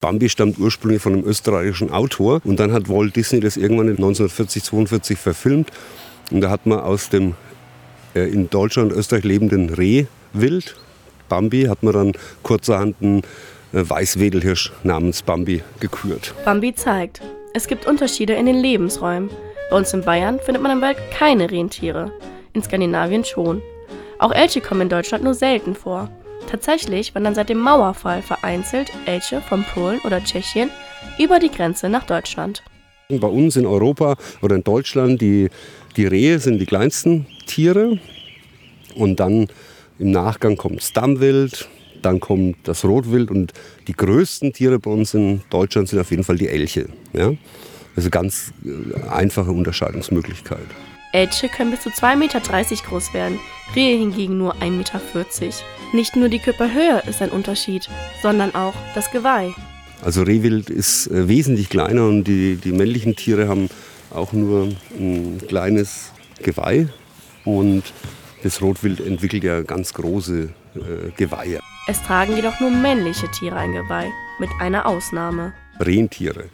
Bambi stammt ursprünglich von einem österreichischen Autor und dann hat Walt Disney das irgendwann 1940, 42 verfilmt und da hat man aus dem äh, in Deutschland und Österreich lebenden Rehwild, Bambi, hat man dann kurzerhand einen äh, Weißwedelhirsch namens Bambi gekürt. Bambi zeigt, es gibt Unterschiede in den Lebensräumen. Bei uns in Bayern findet man im Wald keine Rentiere, in Skandinavien schon. Auch Elche kommen in Deutschland nur selten vor. Tatsächlich wandern seit dem Mauerfall vereinzelt Elche von Polen oder Tschechien über die Grenze nach Deutschland. Bei uns in Europa oder in Deutschland, die, die Rehe sind die kleinsten Tiere. Und dann im Nachgang kommt das Dammwild, dann kommt das Rotwild und die größten Tiere bei uns in Deutschland sind auf jeden Fall die Elche. Ja? Also ganz äh, einfache Unterscheidungsmöglichkeit. Elche können bis zu 2,30 Meter groß werden, Rehe hingegen nur 1,40 Meter. Nicht nur die Körperhöhe ist ein Unterschied, sondern auch das Geweih. Also Rehwild ist äh, wesentlich kleiner und die, die männlichen Tiere haben auch nur ein kleines Geweih und das Rotwild entwickelt ja ganz große äh, Geweihe. Es tragen jedoch nur männliche Tiere ein Geweih, mit einer Ausnahme. Rentiere.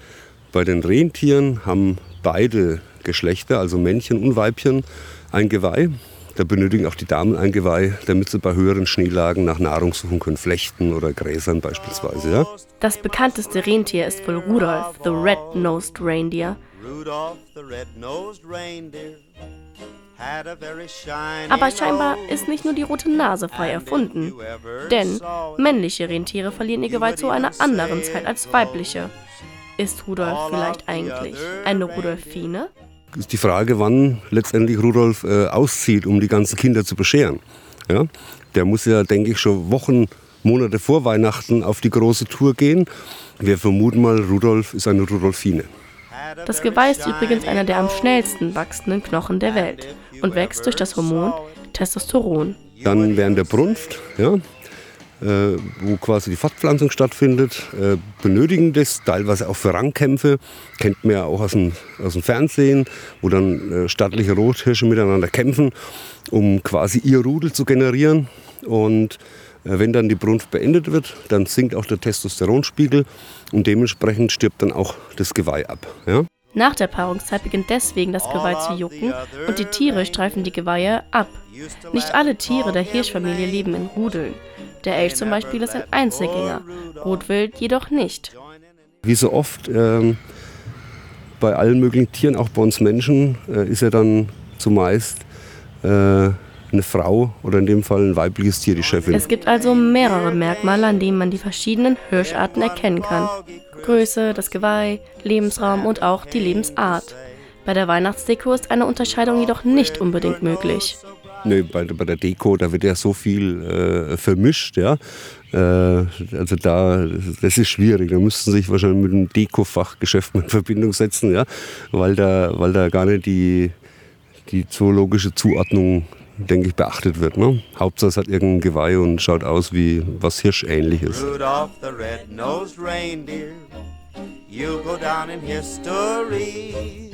Bei den Rentieren haben beide Geschlechter, also Männchen und Weibchen, ein Geweih. Da benötigen auch die Damen ein Geweih, damit sie bei höheren Schneelagen nach Nahrung suchen können, Flechten oder Gräsern beispielsweise. Ja? Das bekannteste Rentier ist wohl Rudolph, the Red-Nosed Reindeer. Rudolph, the red-nosed reindeer. Aber scheinbar ist nicht nur die rote Nase frei erfunden. Denn männliche Rentiere verlieren ihr Geweih zu einer anderen Zeit als weibliche. Ist Rudolf vielleicht eigentlich eine Rudolfine? Ist die Frage, wann letztendlich Rudolf äh, auszieht, um die ganzen Kinder zu bescheren. Ja? Der muss ja, denke ich, schon Wochen, Monate vor Weihnachten auf die große Tour gehen. Wir vermuten mal, Rudolf ist eine Rudolfine. Das Geweih ist übrigens einer der am schnellsten wachsenden Knochen der Welt und wächst durch das Hormon Testosteron. Dann während der Brunft, ja, wo quasi die Fortpflanzung stattfindet, äh, benötigen das teilweise auch für Rangkämpfe. Kennt man ja auch aus dem, aus dem Fernsehen, wo dann äh, stattliche Rothirsche miteinander kämpfen, um quasi ihr Rudel zu generieren. Und äh, wenn dann die Brunft beendet wird, dann sinkt auch der Testosteronspiegel und dementsprechend stirbt dann auch das Geweih ab. Ja? Nach der Paarungszeit beginnt deswegen das Geweih zu jucken und die Tiere streifen die Geweihe ab. Nicht alle Tiere der Hirschfamilie leben in Rudeln. Der Elch zum Beispiel ist ein Einzelgänger, Rotwild jedoch nicht. Wie so oft ähm, bei allen möglichen Tieren, auch bei uns Menschen, äh, ist er dann zumeist äh, eine Frau oder in dem Fall ein weibliches Tier, die Chefin. Es gibt also mehrere Merkmale, an denen man die verschiedenen Hirscharten erkennen kann. Größe, das Geweih, Lebensraum und auch die Lebensart. Bei der Weihnachtsdeko ist eine Unterscheidung jedoch nicht unbedingt möglich. Nee, bei, bei der Deko, da wird ja so viel äh, vermischt, ja. Äh, also da, das ist schwierig. Da müssten sich wahrscheinlich mit einem Dekofachgeschäft in Verbindung setzen, ja, weil da, weil da gar nicht die, die zoologische Zuordnung denke ich, beachtet wird. Ne? Hauptsache es hat irgendein Geweih und schaut aus wie was Hirschähnliches. Rudolph the you go down in history.